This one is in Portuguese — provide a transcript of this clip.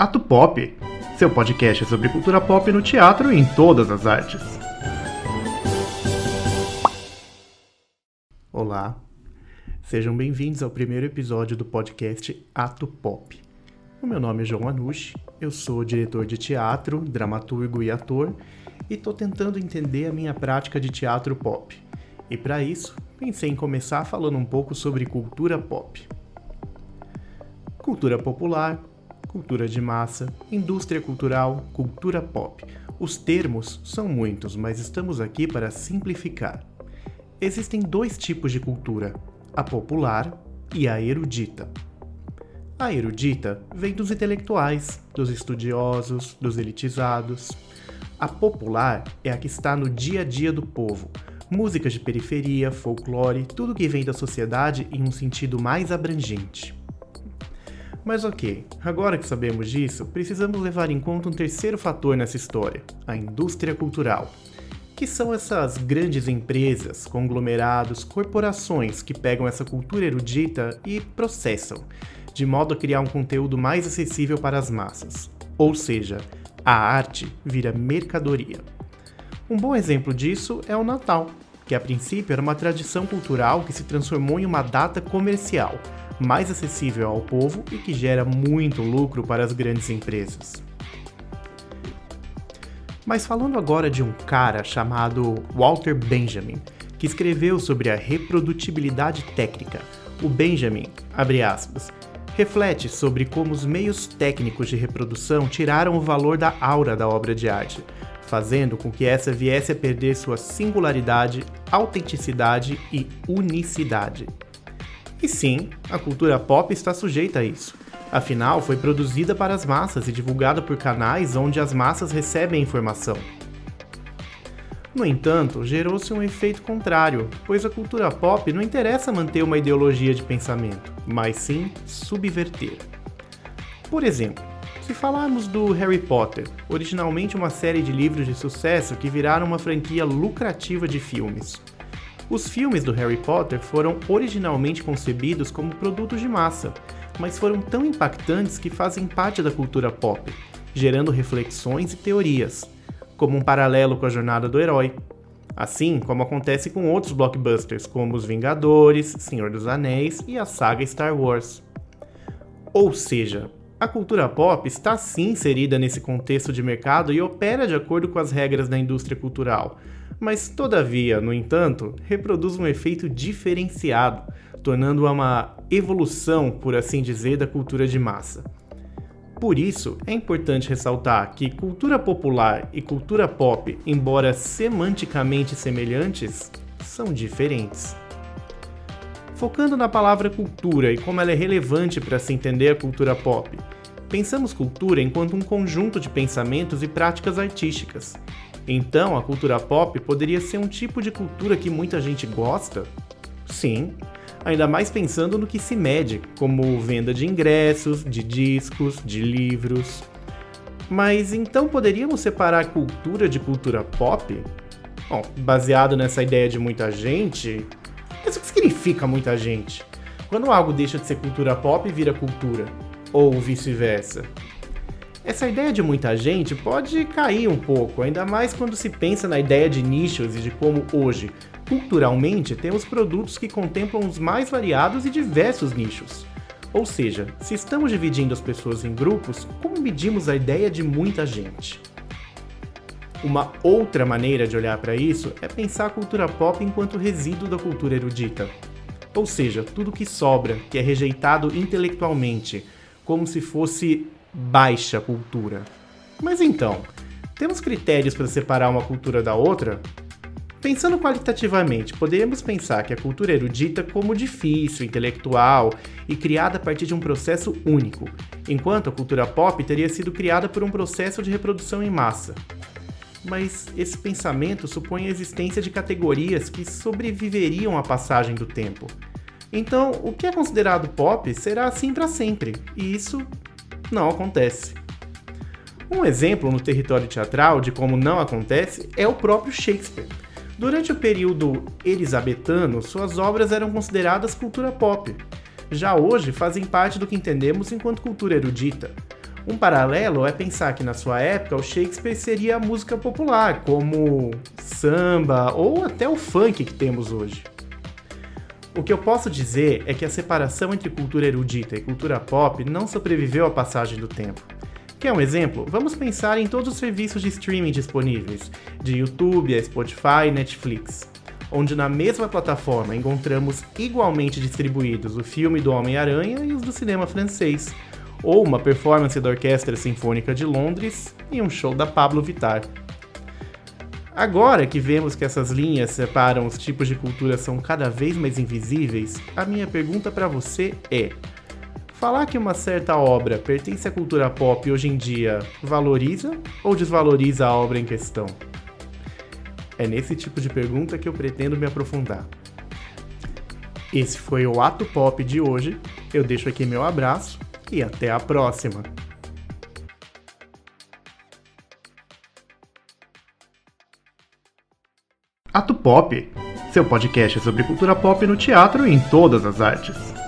Ato Pop, seu podcast sobre cultura pop no teatro e em todas as artes. Olá, sejam bem-vindos ao primeiro episódio do podcast Ato Pop. O meu nome é João Anush, eu sou diretor de teatro, dramaturgo e ator e estou tentando entender a minha prática de teatro pop. E para isso, pensei em começar falando um pouco sobre cultura pop. Cultura popular, cultura de massa, indústria cultural, cultura pop. Os termos são muitos, mas estamos aqui para simplificar. Existem dois tipos de cultura: a popular e a erudita. A erudita vem dos intelectuais, dos estudiosos, dos elitizados. A popular é a que está no dia a dia do povo. Músicas de periferia, folclore, tudo que vem da sociedade em um sentido mais abrangente. Mas ok, agora que sabemos disso, precisamos levar em conta um terceiro fator nessa história: a indústria cultural. Que são essas grandes empresas, conglomerados, corporações que pegam essa cultura erudita e processam, de modo a criar um conteúdo mais acessível para as massas. Ou seja, a arte vira mercadoria. Um bom exemplo disso é o Natal, que a princípio era uma tradição cultural que se transformou em uma data comercial mais acessível ao povo e que gera muito lucro para as grandes empresas. Mas falando agora de um cara chamado Walter Benjamin, que escreveu sobre a reprodutibilidade técnica. O Benjamin, abre aspas, reflete sobre como os meios técnicos de reprodução tiraram o valor da aura da obra de arte, fazendo com que essa viesse a perder sua singularidade, autenticidade e unicidade. E sim, a cultura pop está sujeita a isso. Afinal, foi produzida para as massas e divulgada por canais onde as massas recebem informação. No entanto, gerou-se um efeito contrário, pois a cultura pop não interessa manter uma ideologia de pensamento, mas sim subverter. Por exemplo, se falarmos do Harry Potter, originalmente uma série de livros de sucesso que viraram uma franquia lucrativa de filmes. Os filmes do Harry Potter foram originalmente concebidos como produtos de massa, mas foram tão impactantes que fazem parte da cultura pop, gerando reflexões e teorias, como um paralelo com a jornada do herói. Assim como acontece com outros blockbusters, como Os Vingadores, Senhor dos Anéis e a saga Star Wars. Ou seja, a cultura pop está sim inserida nesse contexto de mercado e opera de acordo com as regras da indústria cultural, mas todavia, no entanto, reproduz um efeito diferenciado, tornando-a uma evolução, por assim dizer, da cultura de massa. Por isso, é importante ressaltar que cultura popular e cultura pop, embora semanticamente semelhantes, são diferentes. Focando na palavra cultura e como ela é relevante para se entender a cultura pop, pensamos cultura enquanto um conjunto de pensamentos e práticas artísticas, então, a cultura pop poderia ser um tipo de cultura que muita gente gosta? Sim, ainda mais pensando no que se mede, como venda de ingressos, de discos, de livros. Mas então poderíamos separar cultura de cultura pop? Bom, baseado nessa ideia de muita gente, que significa muita gente? Quando algo deixa de ser cultura pop e vira cultura? Ou vice-versa? Essa ideia de muita gente pode cair um pouco, ainda mais quando se pensa na ideia de nichos e de como hoje, culturalmente, temos produtos que contemplam os mais variados e diversos nichos. Ou seja, se estamos dividindo as pessoas em grupos, como medimos a ideia de muita gente? Uma outra maneira de olhar para isso é pensar a cultura pop enquanto resíduo da cultura erudita. Ou seja, tudo que sobra, que é rejeitado intelectualmente, como se fosse baixa cultura. Mas então, temos critérios para separar uma cultura da outra? Pensando qualitativamente, poderíamos pensar que a cultura erudita como difícil, intelectual e criada a partir de um processo único, enquanto a cultura pop teria sido criada por um processo de reprodução em massa. Mas esse pensamento supõe a existência de categorias que sobreviveriam à passagem do tempo. Então, o que é considerado pop será assim para sempre, e isso não acontece. Um exemplo no território teatral de como não acontece é o próprio Shakespeare. Durante o período elisabetano, suas obras eram consideradas cultura pop. Já hoje fazem parte do que entendemos enquanto cultura erudita. Um paralelo é pensar que na sua época o Shakespeare seria a música popular, como samba ou até o funk que temos hoje. O que eu posso dizer é que a separação entre cultura erudita e cultura pop não sobreviveu à passagem do tempo. Quer um exemplo? Vamos pensar em todos os serviços de streaming disponíveis, de YouTube a Spotify e Netflix, onde na mesma plataforma encontramos igualmente distribuídos o filme do Homem-Aranha e os do cinema francês, ou uma performance da Orquestra Sinfônica de Londres e um show da Pablo Vittar. Agora que vemos que essas linhas separam os tipos de cultura são cada vez mais invisíveis, a minha pergunta para você é: falar que uma certa obra pertence à cultura pop hoje em dia valoriza ou desvaloriza a obra em questão? É nesse tipo de pergunta que eu pretendo me aprofundar. Esse foi o Ato Pop de hoje. Eu deixo aqui meu abraço e até a próxima! Ato Pop, seu podcast sobre cultura pop no teatro e em todas as artes.